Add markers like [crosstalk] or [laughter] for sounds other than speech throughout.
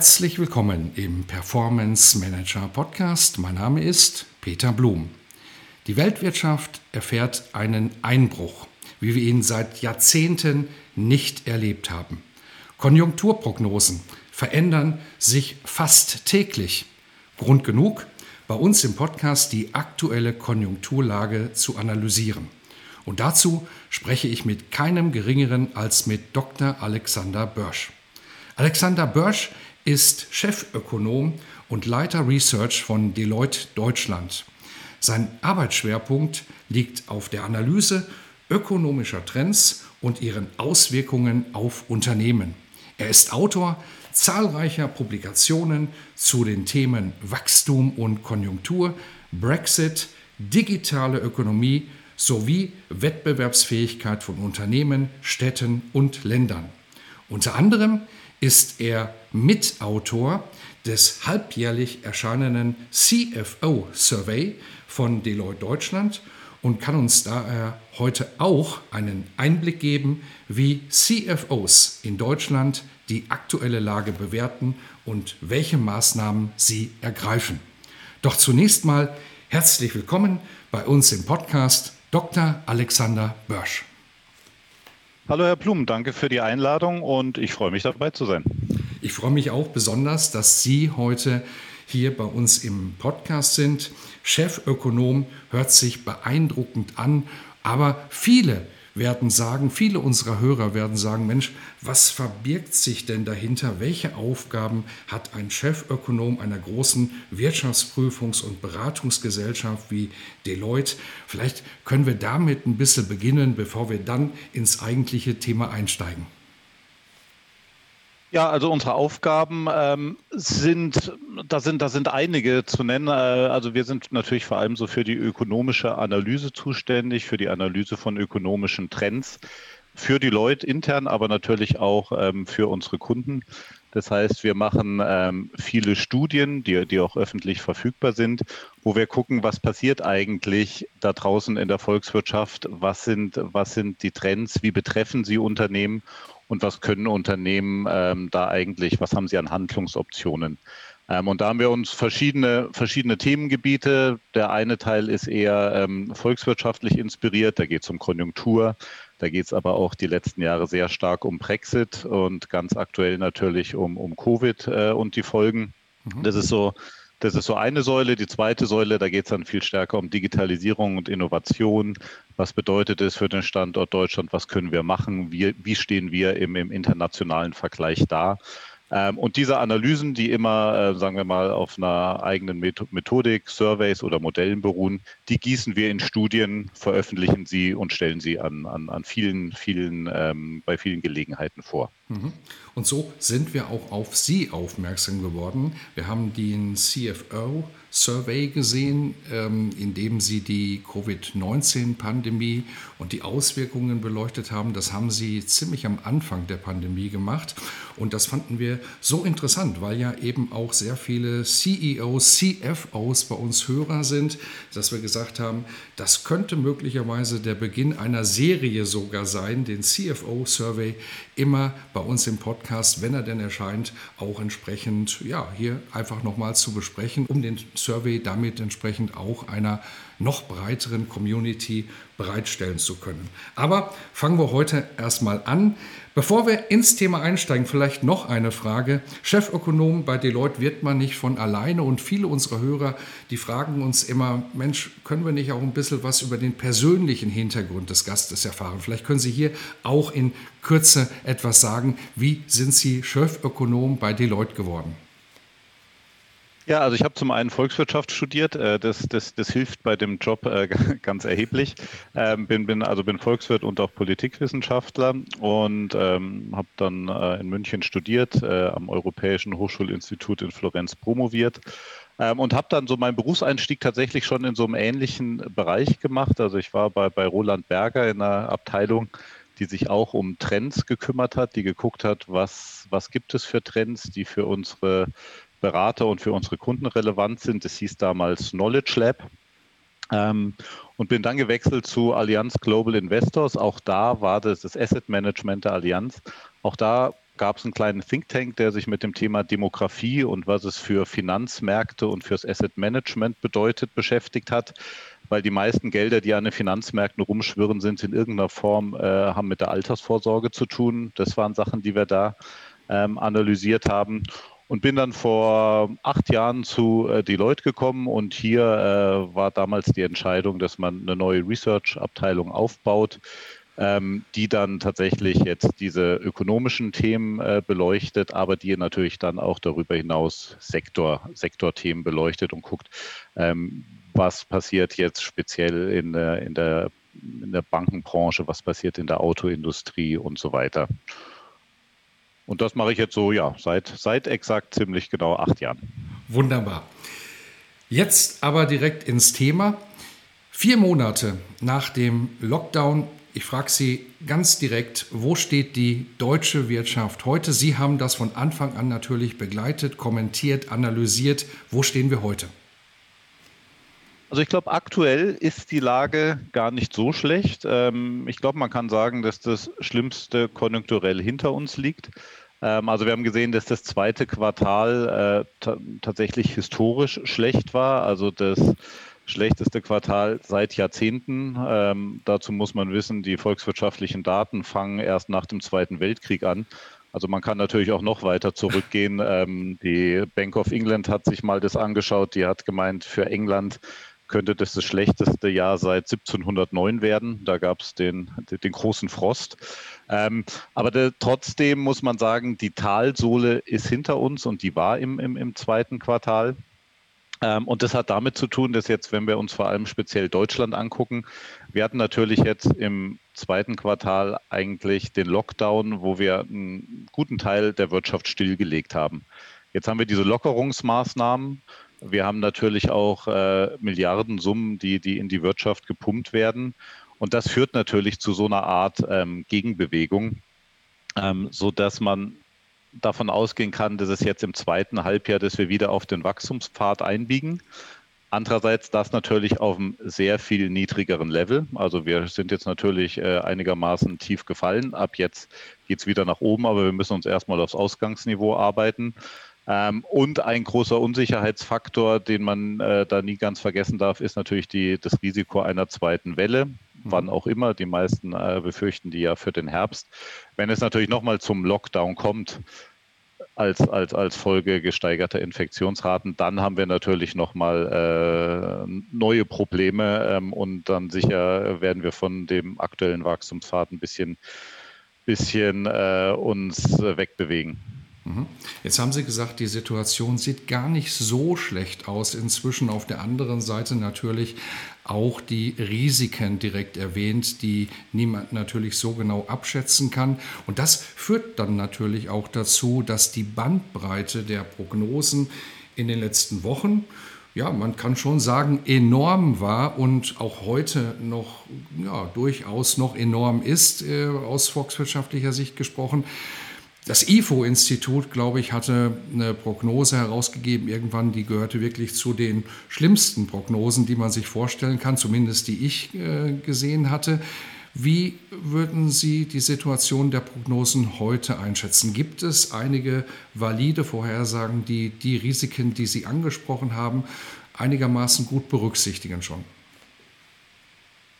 Herzlich willkommen im Performance Manager Podcast. Mein Name ist Peter Blum. Die Weltwirtschaft erfährt einen Einbruch, wie wir ihn seit Jahrzehnten nicht erlebt haben. Konjunkturprognosen verändern sich fast täglich. Grund genug, bei uns im Podcast die aktuelle Konjunkturlage zu analysieren. Und dazu spreche ich mit keinem geringeren als mit Dr. Alexander Börsch. Alexander Börsch ist Chefökonom und Leiter Research von Deloitte Deutschland. Sein Arbeitsschwerpunkt liegt auf der Analyse ökonomischer Trends und ihren Auswirkungen auf Unternehmen. Er ist Autor zahlreicher Publikationen zu den Themen Wachstum und Konjunktur, Brexit, digitale Ökonomie sowie Wettbewerbsfähigkeit von Unternehmen, Städten und Ländern. Unter anderem ist er Mitautor des halbjährlich erscheinenden CFO Survey von Deloitte Deutschland und kann uns daher heute auch einen Einblick geben, wie CFOs in Deutschland die aktuelle Lage bewerten und welche Maßnahmen sie ergreifen. Doch zunächst mal herzlich willkommen bei uns im Podcast Dr. Alexander Börsch. Hallo Herr Blum, danke für die Einladung und ich freue mich dabei zu sein. Ich freue mich auch besonders, dass Sie heute hier bei uns im Podcast sind. Chefökonom hört sich beeindruckend an, aber viele werden sagen, viele unserer Hörer werden sagen, Mensch, was verbirgt sich denn dahinter? Welche Aufgaben hat ein Chefökonom einer großen Wirtschaftsprüfungs- und Beratungsgesellschaft wie Deloitte? Vielleicht können wir damit ein bisschen beginnen, bevor wir dann ins eigentliche Thema einsteigen. Ja, also unsere Aufgaben ähm, sind, da sind, da sind einige zu nennen. Äh, also wir sind natürlich vor allem so für die ökonomische Analyse zuständig, für die Analyse von ökonomischen Trends, für die Leute intern, aber natürlich auch ähm, für unsere Kunden. Das heißt, wir machen ähm, viele Studien, die, die auch öffentlich verfügbar sind, wo wir gucken, was passiert eigentlich da draußen in der Volkswirtschaft, was sind, was sind die Trends, wie betreffen sie Unternehmen und was können Unternehmen ähm, da eigentlich, was haben sie an Handlungsoptionen. Ähm, und da haben wir uns verschiedene, verschiedene Themengebiete. Der eine Teil ist eher ähm, volkswirtschaftlich inspiriert, da geht es um Konjunktur, da geht es aber auch die letzten Jahre sehr stark um Brexit und ganz aktuell natürlich um, um Covid äh, und die Folgen. Mhm. Das ist so das ist so eine Säule. Die zweite Säule, da geht es dann viel stärker um Digitalisierung und Innovation. Was bedeutet es für den Standort Deutschland? Was können wir machen? Wie, wie stehen wir im, im internationalen Vergleich da? Ähm, und diese Analysen, die immer, äh, sagen wir mal, auf einer eigenen Methodik, Surveys oder Modellen beruhen, die gießen wir in Studien, veröffentlichen sie und stellen sie an, an, an vielen, vielen, ähm, bei vielen Gelegenheiten vor. Mhm. Und so sind wir auch auf Sie aufmerksam geworden. Wir haben den CFO Survey gesehen, ähm, in dem Sie die Covid-19-Pandemie und die Auswirkungen beleuchtet haben. Das haben Sie ziemlich am Anfang der Pandemie gemacht. Und das fanden wir so interessant, weil ja eben auch sehr viele CEOs, CFOs bei uns Hörer sind, dass wir gesagt haben, das könnte möglicherweise der Beginn einer Serie sogar sein, den CFO Survey immer bei uns im Podcast, wenn er denn erscheint, auch entsprechend ja, hier einfach nochmal zu besprechen, um den Survey damit entsprechend auch einer noch breiteren Community bereitstellen zu können. Aber fangen wir heute erstmal an. Bevor wir ins Thema einsteigen, vielleicht noch eine Frage. Chefökonom bei Deloitte wird man nicht von alleine und viele unserer Hörer, die fragen uns immer, Mensch, können wir nicht auch ein bisschen was über den persönlichen Hintergrund des Gastes erfahren? Vielleicht können Sie hier auch in Kürze etwas sagen. Wie sind Sie Chefökonom bei Deloitte geworden? Ja, also ich habe zum einen Volkswirtschaft studiert. Äh, das, das, das hilft bei dem Job äh, [laughs] ganz erheblich. Ähm, bin, bin, also bin Volkswirt und auch Politikwissenschaftler und ähm, habe dann äh, in München studiert, am Europäischen Hochschulinstitut in Florenz promoviert ähm, und habe dann so meinen Berufseinstieg tatsächlich schon in so einem ähnlichen Bereich gemacht. Also ich war bei, bei Roland Berger in einer Abteilung, die sich auch um Trends gekümmert hat, die geguckt hat, was, was gibt es für Trends, die für unsere Berater und für unsere Kunden relevant sind. Das hieß damals Knowledge Lab. Ähm, und bin dann gewechselt zu Allianz Global Investors. Auch da war das das Asset Management der Allianz. Auch da gab es einen kleinen Think Tank, der sich mit dem Thema Demografie und was es für Finanzmärkte und fürs Asset Management bedeutet beschäftigt hat, weil die meisten Gelder, die an den Finanzmärkten rumschwirren, sind in irgendeiner Form, äh, haben mit der Altersvorsorge zu tun. Das waren Sachen, die wir da ähm, analysiert haben und bin dann vor acht Jahren zu äh, Deloitte gekommen und hier äh, war damals die Entscheidung, dass man eine neue Research-Abteilung aufbaut, ähm, die dann tatsächlich jetzt diese ökonomischen Themen äh, beleuchtet, aber die natürlich dann auch darüber hinaus Sektor, Sektorthemen beleuchtet und guckt, ähm, was passiert jetzt speziell in, in, der, in der Bankenbranche, was passiert in der Autoindustrie und so weiter. Und das mache ich jetzt so, ja, seit, seit exakt ziemlich genau acht Jahren. Wunderbar. Jetzt aber direkt ins Thema. Vier Monate nach dem Lockdown, ich frage Sie ganz direkt, wo steht die deutsche Wirtschaft heute? Sie haben das von Anfang an natürlich begleitet, kommentiert, analysiert. Wo stehen wir heute? Also ich glaube, aktuell ist die Lage gar nicht so schlecht. Ähm, ich glaube, man kann sagen, dass das Schlimmste konjunkturell hinter uns liegt. Ähm, also wir haben gesehen, dass das zweite Quartal äh, tatsächlich historisch schlecht war. Also das schlechteste Quartal seit Jahrzehnten. Ähm, dazu muss man wissen, die volkswirtschaftlichen Daten fangen erst nach dem Zweiten Weltkrieg an. Also man kann natürlich auch noch weiter zurückgehen. [laughs] Ähm, die Bank of England hat sich mal das angeschaut. Die hat gemeint, für England könnte das das schlechteste Jahr seit 1709 werden. Da gab es den, den großen Frost. Ähm, aber der, trotzdem muss man sagen, die Talsohle ist hinter uns und die war im, im, im zweiten Quartal. Ähm, und das hat damit zu tun, dass jetzt, wenn wir uns vor allem speziell Deutschland angucken, wir hatten natürlich jetzt im zweiten Quartal eigentlich den Lockdown, wo wir einen guten Teil der Wirtschaft stillgelegt haben. Jetzt haben wir diese Lockerungsmaßnahmen wir haben natürlich auch äh, Milliardensummen, die, die in die Wirtschaft gepumpt werden. Und das führt natürlich zu so einer Art ähm, Gegenbewegung, ähm, sodass man davon ausgehen kann, dass es jetzt im zweiten Halbjahr, dass wir wieder auf den Wachstumspfad einbiegen. Andererseits das natürlich auf einem sehr viel niedrigeren Level. Also wir sind jetzt natürlich äh, einigermaßen tief gefallen. Ab jetzt geht es wieder nach oben, aber wir müssen uns erstmal aufs Ausgangsniveau arbeiten. Ähm, und ein großer Unsicherheitsfaktor, den man äh, da nie ganz vergessen darf, ist natürlich die, das Risiko einer zweiten Welle. Mhm. Wann auch immer, die meisten äh, befürchten die ja für den Herbst. Wenn es natürlich nochmal zum Lockdown kommt, als, als, als Folge gesteigerter Infektionsraten, dann haben wir natürlich nochmal äh, neue Probleme ähm, und dann sicher werden wir von dem aktuellen Wachstumspfad ein bisschen, bisschen äh, uns wegbewegen. Mhm. Jetzt haben Sie gesagt, die Situation sieht gar nicht so schlecht aus. Inzwischen auf der anderen Seite natürlich auch die Risiken direkt erwähnt, die niemand natürlich so genau abschätzen kann. Und das führt dann natürlich auch dazu, dass die Bandbreite der Prognosen in den letzten Wochen, ja, man kann schon sagen, enorm war und auch heute noch ja, durchaus noch enorm ist, äh, aus volkswirtschaftlicher Sicht gesprochen. Das IFO-Institut, glaube ich, hatte eine Prognose herausgegeben irgendwann, die gehörte wirklich zu den schlimmsten Prognosen, die man sich vorstellen kann, zumindest die ich äh, gesehen hatte. Wie würden Sie die Situation der Prognosen heute einschätzen? Gibt es einige valide Vorhersagen, die die Risiken, die Sie angesprochen haben, einigermaßen gut berücksichtigen schon?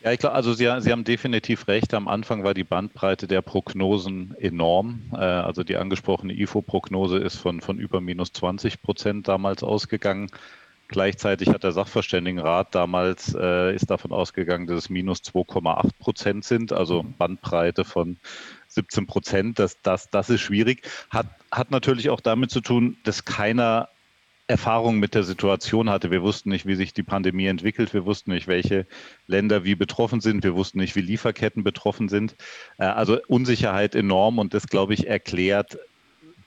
Ja, ich glaube, also Sie, Sie, haben definitiv recht. Am Anfang war die Bandbreite der Prognosen enorm. Äh, also die angesprochene IFO-Prognose ist von, von über minus 20 Prozent damals ausgegangen. Gleichzeitig hat der Sachverständigenrat damals äh, ist davon ausgegangen, dass es minus 2,8 Prozent sind, also Bandbreite von 17 Prozent. Das, das, das ist schwierig. Hat, hat natürlich auch damit zu tun, dass keiner Erfahrung mit der Situation hatte. Wir wussten nicht, wie sich die Pandemie entwickelt. Wir wussten nicht, welche Länder wie betroffen sind. Wir wussten nicht, wie Lieferketten betroffen sind. Äh, also Unsicherheit enorm und das, glaube ich, erklärt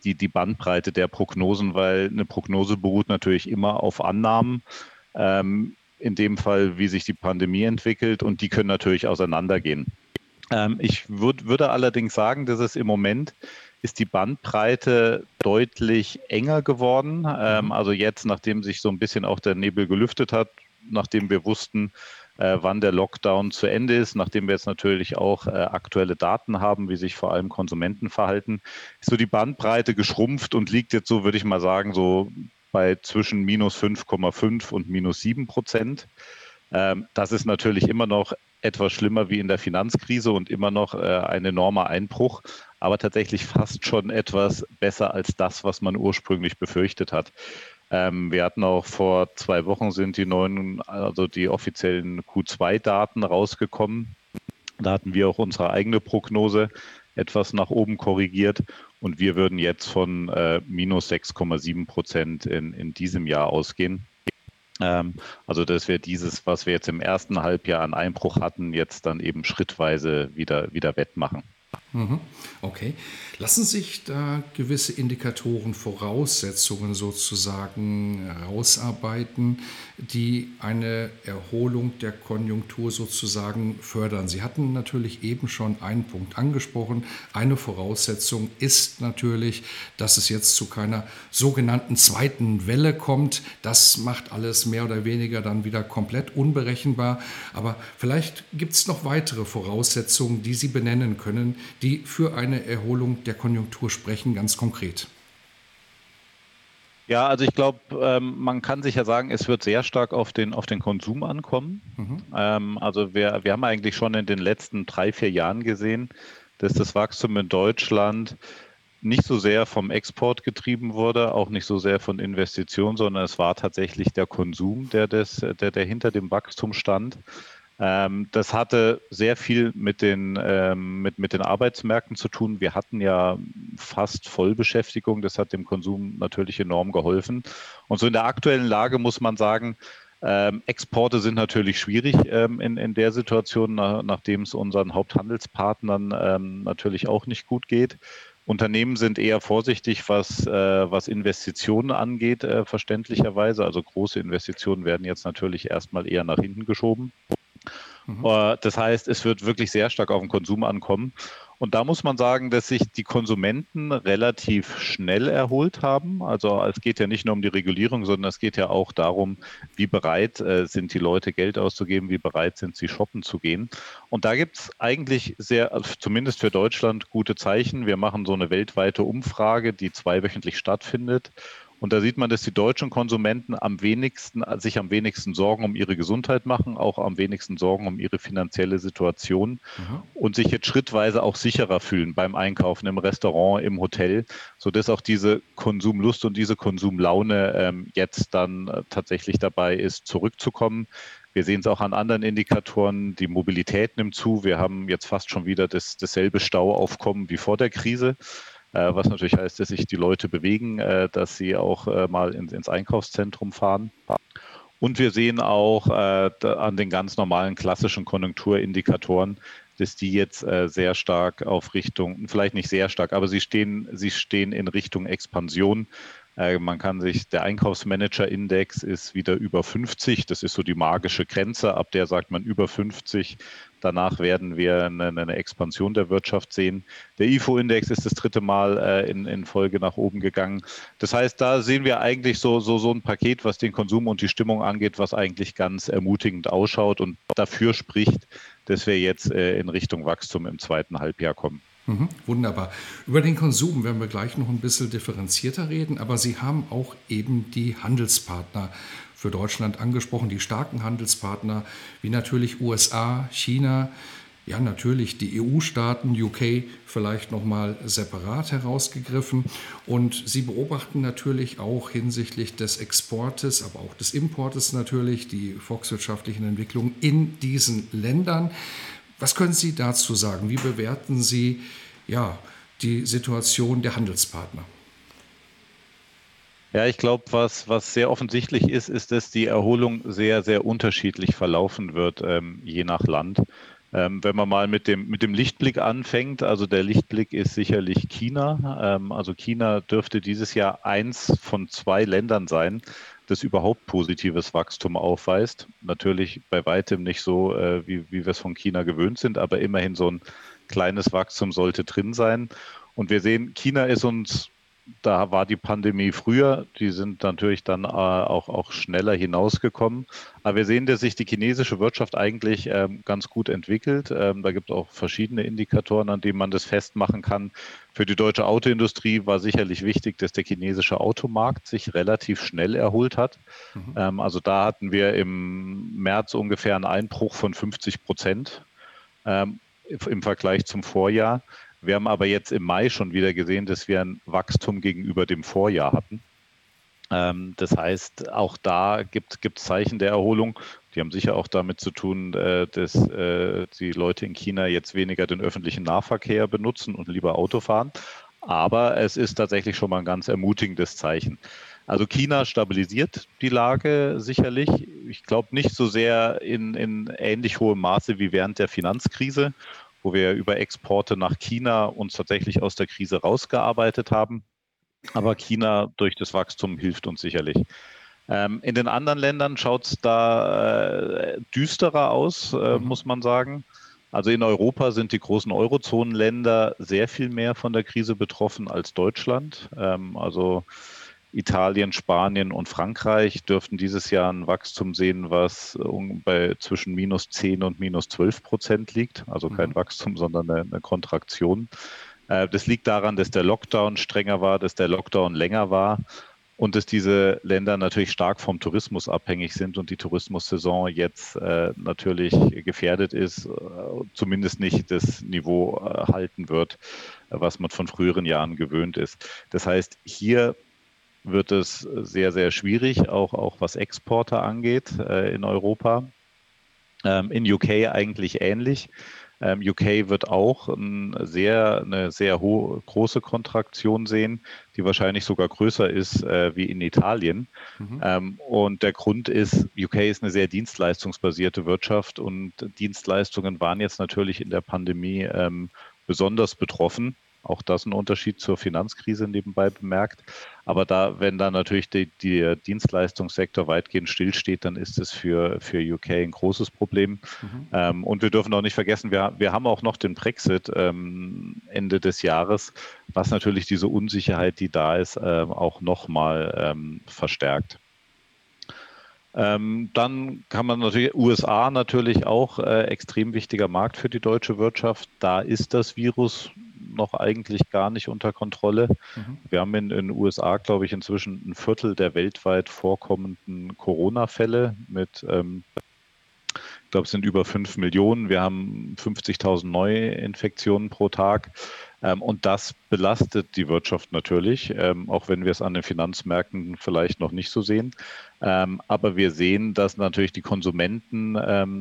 die, die Bandbreite der Prognosen, weil eine Prognose beruht natürlich immer auf Annahmen. Ähm, in dem Fall, wie sich die Pandemie entwickelt und die können natürlich auseinandergehen. Ähm, ich würd, würde allerdings sagen, dass es im Moment ist die Bandbreite deutlich enger geworden. Ähm, mhm. also jetzt, nachdem sich so ein bisschen auch der Nebel gelüftet hat, nachdem wir wussten, äh, wann der Lockdown zu Ende ist, nachdem wir jetzt natürlich auch äh, aktuelle Daten haben, wie sich vor allem Konsumenten verhalten, ist so die Bandbreite geschrumpft und liegt jetzt so, würde ich mal sagen, so bei zwischen minus 5,5 und minus 7 Prozent. Ähm, das ist natürlich immer noch etwas schlimmer wie in der Finanzkrise und immer noch äh, ein enormer Einbruch, aber tatsächlich fast schon etwas besser als das, was man ursprünglich befürchtet hat. Ähm, wir hatten auch vor zwei Wochen sind die neuen, also die offiziellen Q2-Daten rausgekommen. Da hatten wir auch unsere eigene Prognose etwas nach oben korrigiert und wir würden jetzt von äh, minus 6,7 Prozent in, in diesem Jahr ausgehen. Ähm, also dass wir dieses, was wir jetzt im ersten Halbjahr an Einbruch hatten, jetzt dann eben schrittweise wieder, wieder wettmachen. Mhm. Okay. Lassen sich da gewisse Indikatoren, Voraussetzungen sozusagen herausarbeiten, die eine Erholung der Konjunktur sozusagen fördern? Sie hatten natürlich eben schon einen Punkt angesprochen. Eine Voraussetzung ist natürlich, dass es jetzt zu keiner sogenannten zweiten Welle kommt. Das macht alles mehr oder weniger dann wieder komplett unberechenbar. Aber vielleicht gibt es noch weitere Voraussetzungen, die Sie benennen können, die für eine Erholung der Konjunktur sprechen, ganz konkret? Ja, also ich glaube, ähm, man kann sich ja sagen, es wird sehr stark auf den, auf den Konsum ankommen. Mhm. Ähm, also wir, wir haben eigentlich schon in den letzten drei, vier Jahren gesehen, dass das Wachstum in Deutschland nicht so sehr vom Export getrieben wurde, auch nicht so sehr von Investitionen, sondern es war tatsächlich der Konsum, der, des, der, der hinter dem Wachstum stand. Ähm, das hatte sehr viel mit den, ähm, mit, mit den Arbeitsmärkten zu tun. Wir hatten ja fast Vollbeschäftigung. Das hat dem Konsum natürlich enorm geholfen. Und so in der aktuellen Lage muss man sagen, ähm, Exporte sind natürlich schwierig ähm, in, in der Situation, nach, nachdem es unseren Haupthandelspartnern ähm, natürlich auch nicht gut geht. Unternehmen sind eher vorsichtig, was, äh, was Investitionen angeht, äh, verständlicherweise. Also große Investitionen werden jetzt natürlich erstmal eher nach hinten geschoben. Mhm. Äh, das heißt, es wird wirklich sehr stark auf den Konsum ankommen. Und da muss man sagen, dass sich die Konsumenten relativ schnell erholt haben. Also es geht ja nicht nur um die Regulierung, sondern es geht ja auch darum, wie bereit äh, sind die Leute Geld auszugeben, wie bereit sind sie shoppen zu gehen. Und da gibt es eigentlich sehr, also zumindest für Deutschland, gute Zeichen. Wir machen so eine weltweite Umfrage, die zweiwöchentlich stattfindet. Und da sieht man, dass die deutschen Konsumenten am wenigsten, sich am wenigsten Sorgen um ihre Gesundheit machen, auch am wenigsten Sorgen um ihre finanzielle Situation mhm. und sich jetzt schrittweise auch sicherer fühlen beim Einkaufen im Restaurant, im Hotel, sodass auch diese Konsumlust und diese Konsumlaune ähm, jetzt dann äh, tatsächlich dabei ist, zurückzukommen. Wir sehen es auch an anderen Indikatoren. Die Mobilität nimmt zu. Wir haben jetzt fast schon wieder das, dasselbe Stauaufkommen wie vor der Krise. Äh, was natürlich heißt, dass sich die Leute bewegen, äh, dass sie auch äh, mal ins Einkaufszentrum fahren. Und wir sehen auch an den ganz normalen klassischen Konjunkturindikatoren, dass die jetzt sehr stark auf Richtung, vielleicht nicht sehr stark, aber sie stehen, sie stehen in Richtung Expansion. Äh, man kann sich, der Einkaufsmanager-Index ist wieder über 50. Das ist so die magische Grenze. Ab der sagt man über 50. Danach werden wir eine, eine Expansion der Wirtschaft sehen. Der IFO-Index ist das dritte Mal äh, in, in, Folge nach oben gegangen. Das heißt, da sehen wir eigentlich so, so, so ein Paket, was den Konsum und die Stimmung angeht, was eigentlich ganz ermutigend ausschaut und dafür spricht, dass wir jetzt äh, in Richtung Wachstum im zweiten Halbjahr kommen. Mhm, wunderbar. Über den Konsum werden wir gleich noch ein bisschen differenzierter reden, aber Sie haben auch eben die Handelspartner für Deutschland angesprochen, die starken Handelspartner wie natürlich USA, China, ja natürlich die EU-Staaten, UK vielleicht nochmal separat herausgegriffen. Und Sie beobachten natürlich auch hinsichtlich des Exportes, aber auch des Importes natürlich die volkswirtschaftlichen Entwicklungen in diesen Ländern. Was können Sie dazu sagen? Wie bewerten Sie ja, die Situation der Handelspartner? Ja, ich glaube, was, was sehr offensichtlich ist, ist, dass die Erholung sehr, sehr unterschiedlich verlaufen wird, ähm, je nach Land. Ähm, wenn man mal mit dem, mit dem Lichtblick anfängt, also der Lichtblick ist sicherlich China. Ähm, also China dürfte dieses Jahr eins von zwei Ländern sein, das überhaupt positives Wachstum aufweist. Natürlich bei weitem nicht so, äh, wie, wie wir es von China gewöhnt sind, aber immerhin so ein kleines Wachstum sollte drin sein. Und wir sehen, China ist uns da war die Pandemie früher, die sind natürlich dann äh, auch, auch schneller hinausgekommen. Aber wir sehen, dass sich die chinesische Wirtschaft eigentlich ähm, ganz gut entwickelt. Ähm, da gibt es auch verschiedene Indikatoren, an denen man das festmachen kann. Für die deutsche Autoindustrie war sicherlich wichtig, dass der chinesische Automarkt sich relativ schnell erholt hat. Mhm. Ähm, also da hatten wir im März ungefähr einen Einbruch von 50 Prozent ähm, im Vergleich zum Vorjahr. Wir haben aber jetzt im Mai schon wieder gesehen, dass wir ein Wachstum gegenüber dem Vorjahr hatten. Ähm, das heißt, auch da gibt es Zeichen der Erholung. Die haben sicher auch damit zu tun, äh, dass äh, die Leute in China jetzt weniger den öffentlichen Nahverkehr benutzen und lieber Auto fahren. Aber es ist tatsächlich schon mal ein ganz ermutigendes Zeichen. Also China stabilisiert die Lage sicherlich. Ich glaube nicht so sehr in, in ähnlich hohem Maße wie während der Finanzkrise wo wir über Exporte nach China uns tatsächlich aus der Krise rausgearbeitet haben. Aber China durch das Wachstum hilft uns sicherlich. Ähm, in den anderen Ländern schaut es da äh, düsterer aus, äh, mhm. muss man sagen. Also in Europa sind die großen Eurozonenländer sehr viel mehr von der Krise betroffen als Deutschland. Ähm, also Italien, Spanien und Frankreich dürften dieses Jahr ein Wachstum sehen, was bei zwischen minus 10 und minus 12 Prozent liegt. Also kein mhm. Wachstum, sondern eine, eine Kontraktion. Äh, das liegt daran, dass der Lockdown strenger war, dass der Lockdown länger war und dass diese Länder natürlich stark vom Tourismus abhängig sind und die Tourismussaison jetzt äh, natürlich gefährdet ist, äh, zumindest nicht das Niveau äh, halten wird, was man von früheren Jahren gewöhnt ist. Das heißt, hier wird es sehr, sehr schwierig, auch, auch was Exporte angeht äh, in Europa. Ähm, in UK eigentlich ähnlich. Ähm, UK wird auch ein sehr, eine sehr hohe, große Kontraktion sehen, die wahrscheinlich sogar größer ist äh, wie in Italien. Mhm. Ähm, und der Grund ist, UK ist eine sehr dienstleistungsbasierte Wirtschaft und Dienstleistungen waren jetzt natürlich in der Pandemie ähm, besonders betroffen. Auch das ein Unterschied zur Finanzkrise nebenbei bemerkt. Aber da, wenn da natürlich die, der Dienstleistungssektor weitgehend stillsteht, dann ist es für, für UK ein großes Problem. Mhm. Ähm, und wir dürfen auch nicht vergessen, wir, wir haben auch noch den Brexit ähm, Ende des Jahres, was natürlich diese Unsicherheit, die da ist, ähm, auch nochmal ähm, verstärkt. Ähm, dann kann man natürlich, USA natürlich auch äh, extrem wichtiger Markt für die deutsche Wirtschaft. Da ist das Virus noch eigentlich gar nicht unter Kontrolle. Mhm. Wir haben in den USA, glaube ich, inzwischen ein Viertel der weltweit vorkommenden Corona-Fälle mit, ähm, ich glaube, es sind über fünf Millionen. Wir haben 50.000 Neuinfektionen pro Tag. Ähm, und das belastet die Wirtschaft natürlich, ähm, auch wenn wir es an den Finanzmärkten vielleicht noch nicht so sehen. Ähm, aber wir sehen, dass natürlich die Konsumenten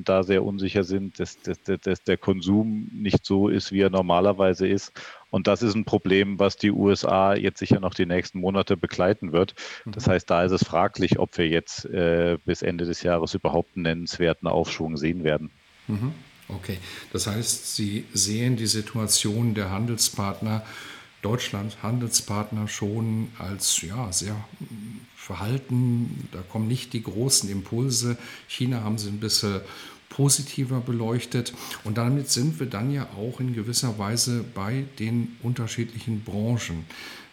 da sehr unsicher sind, dass, dass, dass der Konsum nicht so ist, wie er normalerweise ist. Und das ist ein Problem, was die USA jetzt sicher noch die nächsten Monate begleiten wird. Das mhm. heißt, da ist es fraglich, ob wir jetzt äh, bis Ende des Jahres überhaupt einen nennenswerten Aufschwung sehen werden. Mhm. Okay, das heißt, Sie sehen die Situation der Handelspartner, Deutschland Handelspartner schon als ja, sehr verhalten. Da kommen nicht die großen Impulse. China haben Sie ein bisschen positiver beleuchtet. Und damit sind wir dann ja auch in gewisser Weise bei den unterschiedlichen Branchen,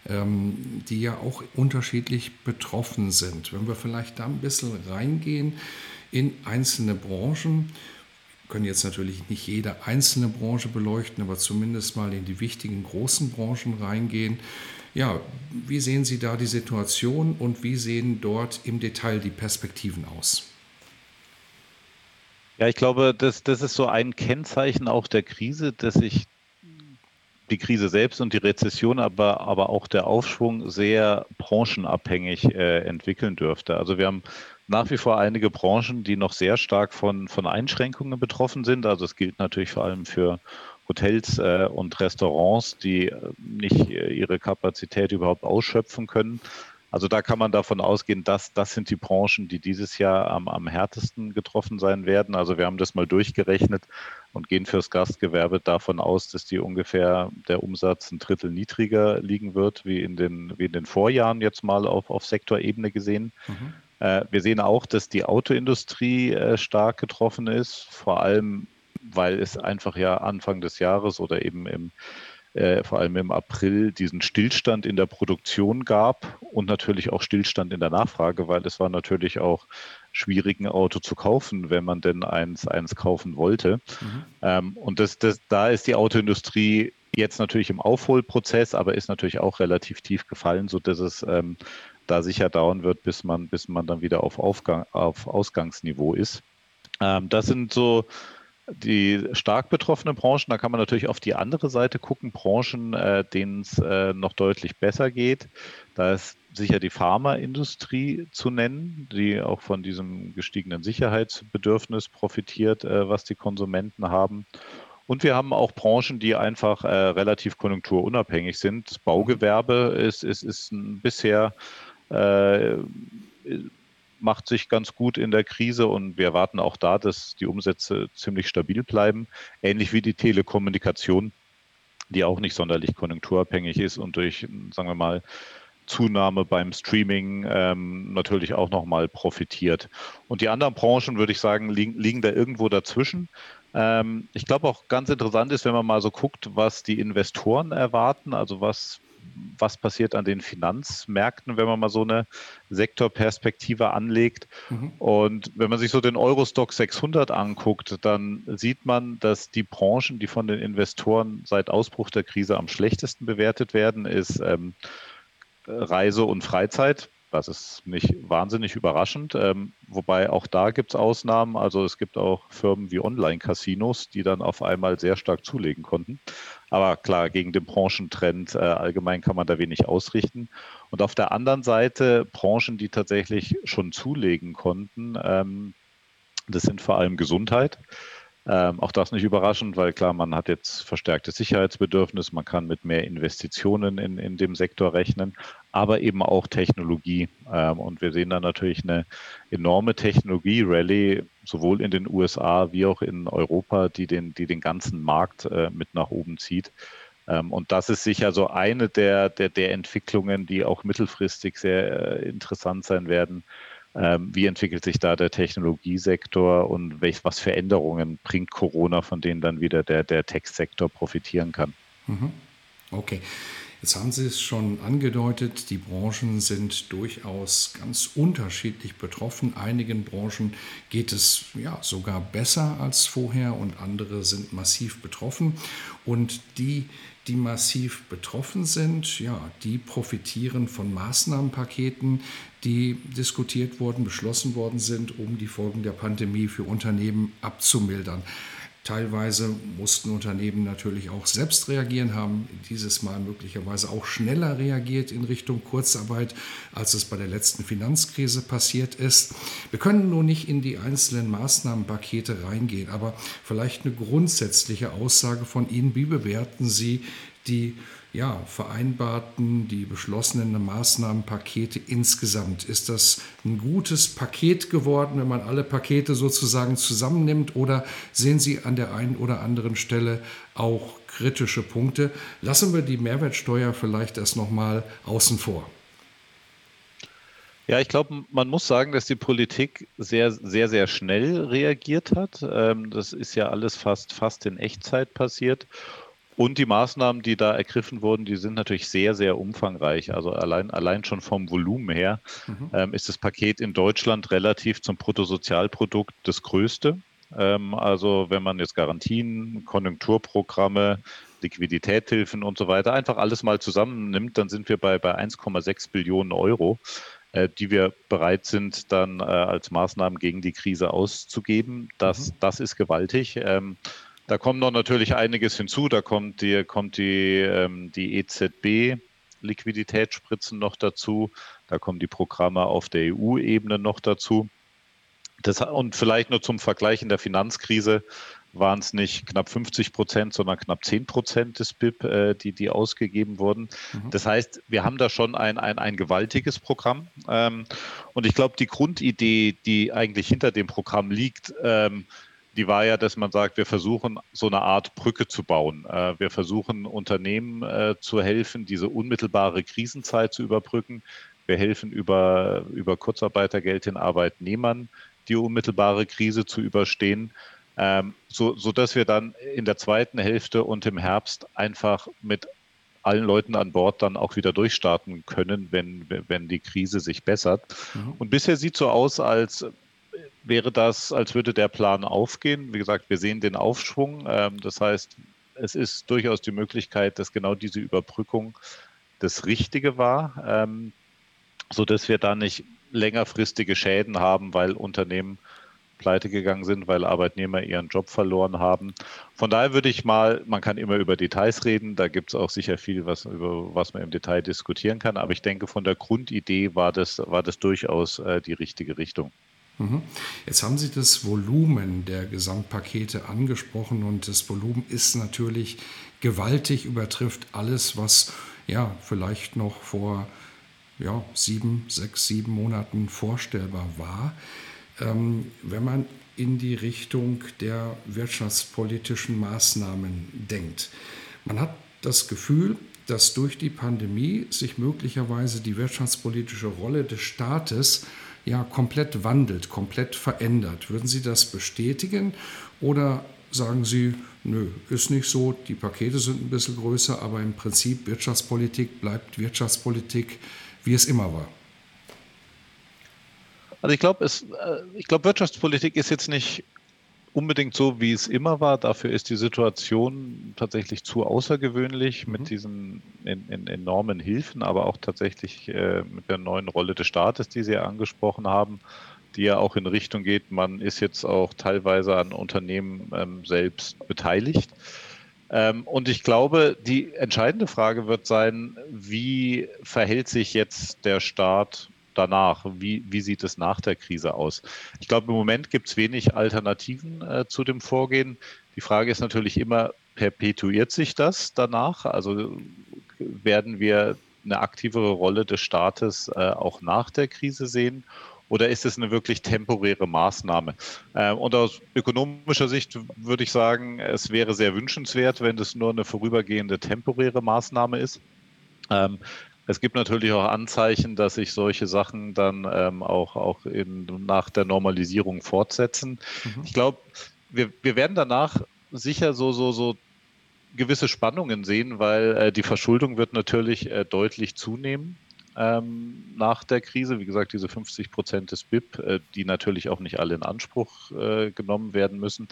ähm, die ja auch unterschiedlich betroffen sind. Wenn wir vielleicht da ein bisschen reingehen in einzelne Branchen, können jetzt natürlich nicht jede einzelne Branche beleuchten, aber zumindest mal in die wichtigen großen Branchen reingehen. Ja, wie sehen Sie da die Situation und wie sehen dort im Detail die Perspektiven aus? Ja, ich glaube, das, das ist so ein Kennzeichen auch der Krise, dass sich die Krise selbst und die Rezession, aber, aber auch der Aufschwung sehr branchenabhängig äh, entwickeln dürfte. Also wir haben nach wie vor einige Branchen, die noch sehr stark von, von Einschränkungen betroffen sind. Also es gilt natürlich vor allem für Hotels äh, und Restaurants, die äh, nicht äh, ihre Kapazität überhaupt ausschöpfen können. Also da kann man davon ausgehen, dass das sind die Branchen, die dieses Jahr am, am härtesten getroffen sein werden. Also wir haben das mal durchgerechnet und gehen fürs Gastgewerbe davon aus, dass die ungefähr der Umsatz ein Drittel niedriger liegen wird, wie in den, wie in den Vorjahren jetzt mal auf, auf Sektorebene gesehen. Mhm. Äh, wir sehen auch, dass die Autoindustrie äh, stark getroffen ist, vor allem weil es einfach ja Anfang des Jahres oder eben im äh, vor allem im April diesen Stillstand in der Produktion gab und natürlich auch Stillstand in der Nachfrage, weil es war natürlich auch schwierig, ein Auto zu kaufen, wenn man denn eins, eins kaufen wollte. Mhm. Ähm, und das, das, da ist die Autoindustrie jetzt natürlich im Aufholprozess, aber ist natürlich auch relativ tief gefallen, sodass es ähm, da sicher dauern wird, bis man, bis man dann wieder auf, Aufgang, auf Ausgangsniveau ist. Ähm, das sind so die stark betroffenen Branchen, da kann man natürlich auf die andere Seite gucken, Branchen, äh, denen es äh, noch deutlich besser geht. Da ist sicher die Pharmaindustrie zu nennen, die auch von diesem gestiegenen Sicherheitsbedürfnis profitiert, äh, was die Konsumenten haben. Und wir haben auch Branchen, die einfach äh, relativ konjunkturunabhängig sind. Das Baugewerbe ist, ist, ist bisher äh, macht sich ganz gut in der Krise und wir erwarten auch da, dass die Umsätze ziemlich stabil bleiben, ähnlich wie die Telekommunikation, die auch nicht sonderlich konjunkturabhängig ist und durch, sagen wir mal, Zunahme beim Streaming ähm, natürlich auch nochmal profitiert. Und die anderen Branchen, würde ich sagen, liegen, liegen da irgendwo dazwischen. Ähm, ich glaube auch ganz interessant ist, wenn man mal so guckt, was die Investoren erwarten, also was was passiert an den Finanzmärkten, wenn man mal so eine Sektorperspektive anlegt. Mhm. Und wenn man sich so den Eurostock 600 anguckt, dann sieht man, dass die Branchen, die von den Investoren seit Ausbruch der Krise am schlechtesten bewertet werden, ist ähm, Reise und Freizeit. Das ist nicht wahnsinnig überraschend, ähm, wobei auch da gibt es Ausnahmen. Also es gibt auch Firmen wie Online-Casinos, die dann auf einmal sehr stark zulegen konnten. Aber klar, gegen den Branchentrend äh, allgemein kann man da wenig ausrichten. Und auf der anderen Seite Branchen, die tatsächlich schon zulegen konnten, ähm, das sind vor allem Gesundheit. Ähm, auch das nicht überraschend, weil klar, man hat jetzt verstärktes Sicherheitsbedürfnis, man kann mit mehr Investitionen in, in dem Sektor rechnen, aber eben auch Technologie. Ähm, und wir sehen da natürlich eine enorme Technologie-Rallye, sowohl in den USA wie auch in Europa, die den, die den ganzen Markt äh, mit nach oben zieht. Ähm, und das ist sicher so eine der, der, der Entwicklungen, die auch mittelfristig sehr äh, interessant sein werden wie entwickelt sich da der Technologiesektor und welch, was für Änderungen bringt Corona, von denen dann wieder der, der Tech-Sektor profitieren kann? Mhm. Okay. Jetzt haben Sie es schon angedeutet, die Branchen sind durchaus ganz unterschiedlich betroffen. Einigen Branchen geht es ja sogar besser als vorher und andere sind massiv betroffen. Und die, die massiv betroffen sind, ja, die profitieren von Maßnahmenpaketen, die diskutiert wurden, beschlossen worden sind, um die Folgen der Pandemie für Unternehmen abzumildern. Teilweise mussten Unternehmen natürlich auch selbst reagieren, haben dieses Mal möglicherweise auch schneller reagiert in Richtung Kurzarbeit, als es bei der letzten Finanzkrise passiert ist. Wir können nur nicht in die einzelnen Maßnahmenpakete reingehen, aber vielleicht eine grundsätzliche Aussage von Ihnen. Wie bewerten Sie die ja, vereinbarten, die beschlossenen Maßnahmenpakete insgesamt? Ist das ein gutes Paket geworden, wenn man alle Pakete sozusagen zusammennimmt? Oder sehen Sie an der einen oder anderen Stelle auch kritische Punkte? Lassen wir die Mehrwertsteuer vielleicht erst nochmal außen vor. Ja, ich glaube, man muss sagen, dass die Politik sehr, sehr, sehr schnell reagiert hat. Ähm, das ist ja alles fast, fast in Echtzeit passiert. Und die Maßnahmen, die da ergriffen wurden, die sind natürlich sehr, sehr umfangreich. Also allein, allein schon vom Volumen her mhm. ähm, ist das Paket in Deutschland relativ zum Bruttosozialprodukt das größte. Ähm, also wenn man jetzt Garantien, Konjunkturprogramme, Liquiditätshilfen und so weiter einfach alles mal zusammennimmt, dann sind wir bei, bei 1,6 Billionen Euro, äh, die wir bereit sind, dann äh, als Maßnahmen gegen die Krise auszugeben. Das, mhm. das ist gewaltig. Ähm, da kommt noch natürlich einiges hinzu. Da kommt die, kommt die, ähm, die EZB. Liquiditätsspritzen noch dazu. Da kommen die Programme auf der EU-Ebene noch dazu. Das, und vielleicht nur zum Vergleich in der Finanzkrise waren es nicht knapp 50 Prozent, sondern knapp 10 Prozent des BIP, äh, die, die ausgegeben wurden. Mhm. Das heißt, wir haben da schon ein, ein, ein gewaltiges Programm. Ähm, und ich glaube, die Grundidee, die eigentlich hinter dem Programm liegt, ähm, die war ja, dass man sagt, wir versuchen so eine Art Brücke zu bauen. Äh, wir versuchen Unternehmen äh, zu helfen, diese unmittelbare Krisenzeit zu überbrücken. Wir helfen über, über Kurzarbeitergeld den Arbeitnehmern, die unmittelbare Krise zu überstehen, ähm, so, sodass wir dann in der zweiten Hälfte und im Herbst einfach mit allen Leuten an Bord dann auch wieder durchstarten können, wenn, wenn die Krise sich bessert. Mhm. Und bisher sieht so aus, als wäre das, als würde der Plan aufgehen. Wie gesagt, wir sehen den Aufschwung. Ähm, das heißt, es ist durchaus die Möglichkeit, dass genau diese Überbrückung das Richtige war, ähm, sodass wir da nicht längerfristige Schäden haben, weil Unternehmen pleite gegangen sind, weil Arbeitnehmer ihren Job verloren haben. Von daher würde ich mal, man kann immer über Details reden, da gibt es auch sicher viel, was, über was man im Detail diskutieren kann, aber ich denke, von der Grundidee war das, war das durchaus äh, die richtige Richtung. Mhm. Jetzt haben Sie das Volumen der Gesamtpakete angesprochen und das Volumen ist natürlich gewaltig, übertrifft alles, was ja vielleicht noch vor ja, sieben, sechs, sieben Monaten vorstellbar war. Ähm, wenn man in die Richtung der wirtschaftspolitischen Maßnahmen denkt. Man hat das Gefühl, dass durch die Pandemie sich möglicherweise die wirtschaftspolitische Rolle des Staates ja komplett wandelt, komplett verändert. Würden Sie das bestätigen oder sagen Sie, nö, ist nicht so, die Pakete sind ein bisschen größer, aber im Prinzip Wirtschaftspolitik bleibt Wirtschaftspolitik, wie es immer war? Also ich glaube, äh, ich glaube, Wirtschaftspolitik ist jetzt nicht unbedingt so, wie es immer war. Dafür ist die Situation tatsächlich zu außergewöhnlich mhm. mit diesen in, in enormen Hilfen, aber auch tatsächlich äh, mit der neuen Rolle des Staates, die Sie ja angesprochen haben, die ja auch in Richtung geht, man ist jetzt auch teilweise an Unternehmen ähm, selbst beteiligt. Ähm, und ich glaube, die entscheidende Frage wird sein, wie verhält sich jetzt der Staat danach? Wie, wie sieht es nach der Krise aus? Ich glaube, im Moment gibt es wenig Alternativen äh, zu dem Vorgehen. Die Frage ist natürlich immer, perpetuiert sich das danach? Also werden wir eine aktivere Rolle des Staates äh, auch nach der Krise sehen? Oder ist es eine wirklich temporäre Maßnahme? Äh, und aus ökonomischer Sicht würde ich sagen, es wäre sehr wünschenswert, wenn es nur eine vorübergehende temporäre Maßnahme ist. Ähm, es gibt natürlich auch Anzeichen, dass sich solche Sachen dann ähm, auch, auch in, nach der Normalisierung fortsetzen. Mhm. Ich glaube, wir, wir werden danach sicher so, so, so gewisse Spannungen sehen, weil äh, die Verschuldung wird natürlich äh, deutlich zunehmen ähm, nach der Krise. Wie gesagt, diese 50 Prozent des BIP, äh, die natürlich auch nicht alle in Anspruch äh, genommen werden müssen.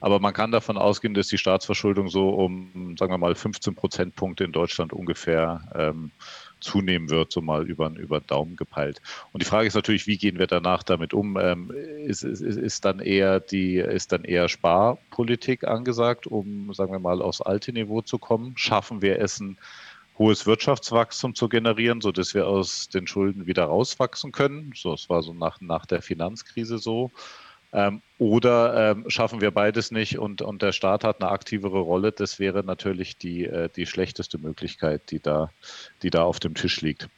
Aber man kann davon ausgehen, dass die Staatsverschuldung so um, sagen wir mal, 15 Prozentpunkte in Deutschland ungefähr ähm, zunehmen wird, so mal über, über den Daumen gepeilt. Und die Frage ist natürlich, wie gehen wir danach damit um? Ähm, ist, ist, ist, dann eher die, ist dann eher Sparpolitik angesagt, um, sagen wir mal, aufs alte Niveau zu kommen? Schaffen wir es, ein hohes Wirtschaftswachstum zu generieren, sodass wir aus den Schulden wieder rauswachsen können? So, es war so nach, nach der Finanzkrise so. Ähm, oder ähm, schaffen wir beides nicht und, und der Staat hat eine aktivere Rolle? Das wäre natürlich die, äh, die schlechteste Möglichkeit, die da, die da auf dem Tisch liegt.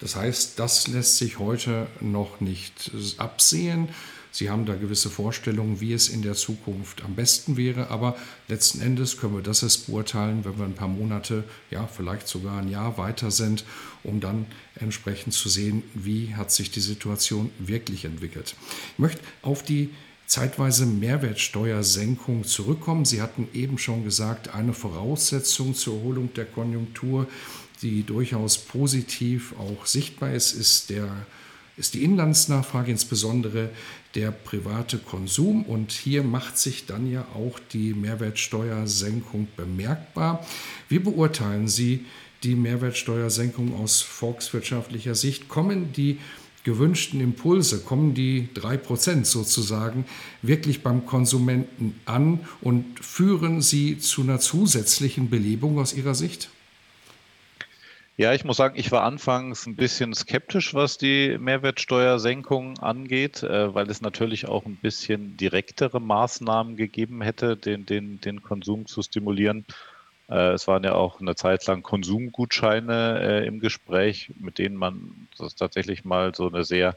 Das heißt, das lässt sich heute noch nicht absehen. Sie haben da gewisse Vorstellungen, wie es in der Zukunft am besten wäre, aber letzten Endes können wir das erst beurteilen, wenn wir ein paar Monate, ja, vielleicht sogar ein Jahr weiter sind, um dann entsprechend zu sehen, wie hat sich die Situation wirklich entwickelt. Ich möchte auf die zeitweise Mehrwertsteuersenkung zurückkommen. Sie hatten eben schon gesagt, eine Voraussetzung zur Erholung der Konjunktur, die durchaus positiv auch sichtbar ist, ist der ist die Inlandsnachfrage, insbesondere der private Konsum. Und hier macht sich dann ja auch die Mehrwertsteuersenkung bemerkbar. Wie beurteilen Sie die Mehrwertsteuersenkung aus volkswirtschaftlicher Sicht? Kommen die gewünschten Impulse, kommen die drei Prozent sozusagen wirklich beim Konsumenten an und führen sie zu einer zusätzlichen Belebung aus Ihrer Sicht? Ja, ich muss sagen, ich war anfangs ein bisschen skeptisch, was die Mehrwertsteuersenkung angeht, äh, weil es natürlich auch ein bisschen direktere Maßnahmen gegeben hätte, den, den, den Konsum zu stimulieren. Äh, es waren ja auch eine Zeit lang Konsumgutscheine äh, im Gespräch, mit denen man tatsächlich mal so eine sehr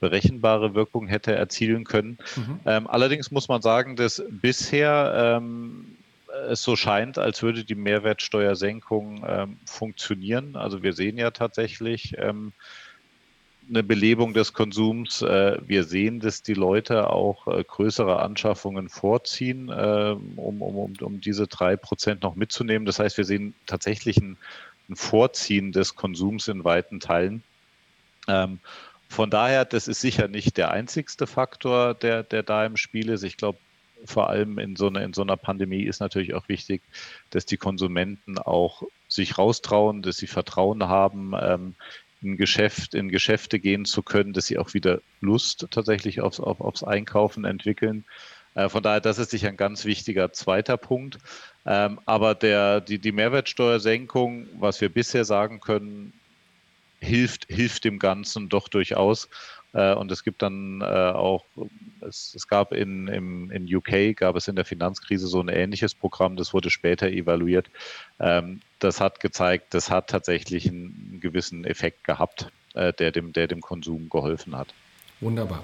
berechenbare Wirkung hätte erzielen können. Mhm. Ähm, allerdings muss man sagen, dass bisher ähm, es so scheint, als würde die Mehrwertsteuersenkung ähm, funktionieren. Also wir sehen ja tatsächlich ähm, eine Belebung des Konsums. Äh, wir sehen, dass die Leute auch äh, größere Anschaffungen vorziehen, äh, um, um, um diese drei Prozent noch mitzunehmen. Das heißt, wir sehen tatsächlich ein, ein Vorziehen des Konsums in weiten Teilen. Ähm, von daher, das ist sicher nicht der einzigste Faktor, der, der da im Spiel ist. Ich glaube, vor allem in so, einer, in so einer Pandemie ist natürlich auch wichtig, dass die Konsumenten auch sich raustrauen, dass sie Vertrauen haben, ähm, in, Geschäft, in Geschäfte gehen zu können, dass sie auch wieder Lust tatsächlich aufs, auf, aufs Einkaufen entwickeln. Äh, von daher, das ist sicher ein ganz wichtiger zweiter Punkt. Ähm, aber der, die, die Mehrwertsteuersenkung, was wir bisher sagen können, hilft, hilft dem Ganzen doch durchaus. Äh, und es gibt dann äh, auch, es, es gab in, im, in UK, gab es in der Finanzkrise so ein ähnliches Programm, das wurde später evaluiert. Ähm, das hat gezeigt, das hat tatsächlich einen gewissen Effekt gehabt, äh, der, dem, der dem Konsum geholfen hat. Wunderbar.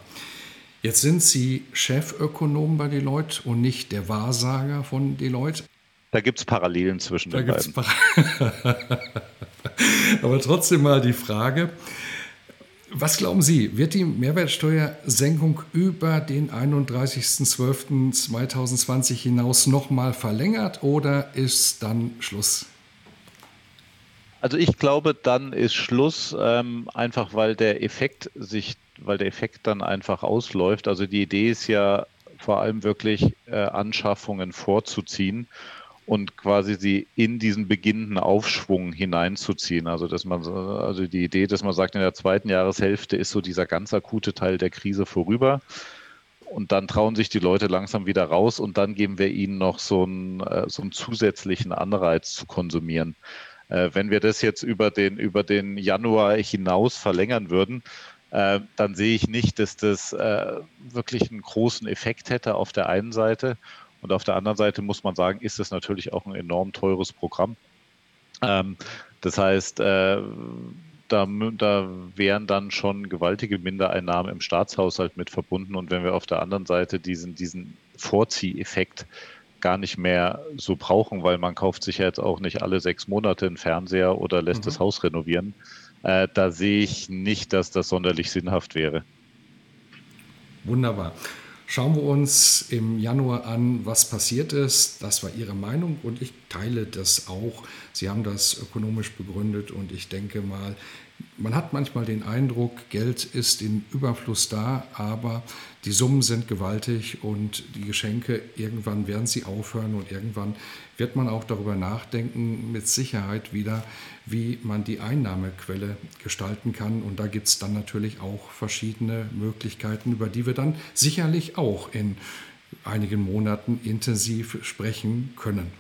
Jetzt sind Sie Chefökonom bei Deloitte und nicht der Wahrsager von Deloitte. Da gibt es Parallelen zwischen da den beiden. [laughs] Aber trotzdem mal die Frage, was glauben Sie, wird die Mehrwertsteuersenkung über den 31.12.2020 hinaus nochmal verlängert oder ist dann Schluss? Also ich glaube, dann ist Schluss, ähm, einfach weil der Effekt sich, weil der Effekt dann einfach ausläuft. Also die Idee ist ja vor allem wirklich äh, Anschaffungen vorzuziehen und quasi sie in diesen beginnenden Aufschwung hineinzuziehen. Also dass man also die Idee, dass man sagt, in der zweiten Jahreshälfte ist so dieser ganz akute Teil der Krise vorüber. Und dann trauen sich die Leute langsam wieder raus und dann geben wir ihnen noch so einen, äh, so einen zusätzlichen Anreiz zu konsumieren. Äh, wenn wir das jetzt über den, über den Januar hinaus verlängern würden, äh, dann sehe ich nicht, dass das wirklich einen großen Effekt hätte auf der einen Seite. Und auf der anderen Seite muss man sagen, ist es natürlich auch ein enorm teures Programm. Ähm, das heißt, äh, da, da wären dann schon gewaltige Mindereinnahmen im Staatshaushalt mit verbunden. Und wenn wir auf der anderen Seite diesen, diesen Vorzieheffekt gar nicht mehr so brauchen, weil man kauft sich ja jetzt auch nicht alle sechs Monate einen Fernseher oder lässt mhm. das Haus renovieren, äh, da sehe ich nicht, dass das sonderlich sinnhaft wäre. Wunderbar. Schauen wir uns im Januar an, was passiert ist. Das war Ihre Meinung und ich teile das auch. Sie haben das ökonomisch begründet und ich denke mal, man hat manchmal den Eindruck, Geld ist in Überfluss da, aber die Summen sind gewaltig und die Geschenke, irgendwann werden sie aufhören und irgendwann wird man auch darüber nachdenken, mit Sicherheit wieder, wie man die Einnahmequelle gestalten kann. Und da gibt es dann natürlich auch verschiedene Möglichkeiten, über die wir dann sicherlich auch in einigen Monaten intensiv sprechen können.